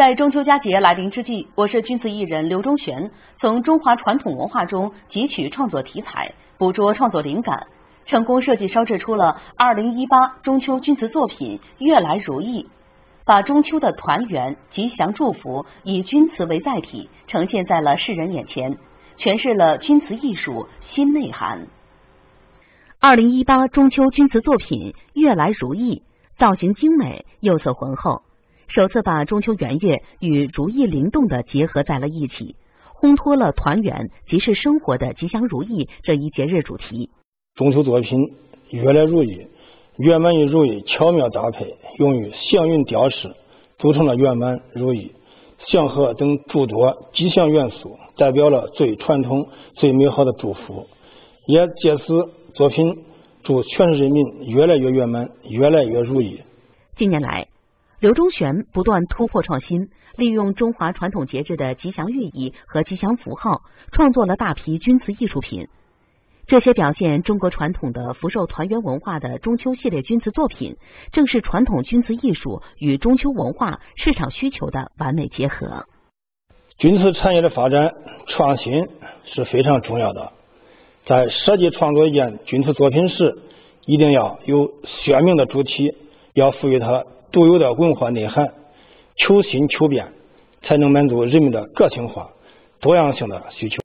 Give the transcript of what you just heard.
在中秋佳节来临之际，我是军瓷艺人刘忠玄从中华传统文化中汲取创作题材，捕捉创作灵感，成功设计烧制出了二零一八中秋军瓷作品《悦来如意》，把中秋的团圆、吉祥祝福以军瓷为载体，呈现在了世人眼前，诠释了军瓷艺术新内涵。二零一八中秋军瓷作品《悦来如意》，造型精美，釉色浑厚。首次把中秋圆月与如意灵动的结合在了一起，烘托了团圆、即是生活的吉祥如意这一节日主题。中秋作品越来如意，圆满与如意巧妙搭配，用于祥云雕饰，组成了圆满、如意、祥和等诸多吉祥元素，代表了最传统、最美好的祝福。也借此作品祝全市人民越来越圆满，越来越如意。近年来。刘忠玄不断突破创新，利用中华传统节日的吉祥寓意和吉祥符号，创作了大批钧瓷艺术品。这些表现中国传统的福寿团圆文化的中秋系列钧瓷作品，正是传统钧瓷艺术与中秋文化市场需求的完美结合。钧瓷产业的发展创新是非常重要的，在设计创作一件钧瓷作品时，一定要有鲜明的主题，要赋予它。独有的文化内涵，求新求变，才能满足人们的个性化、多样性的需求。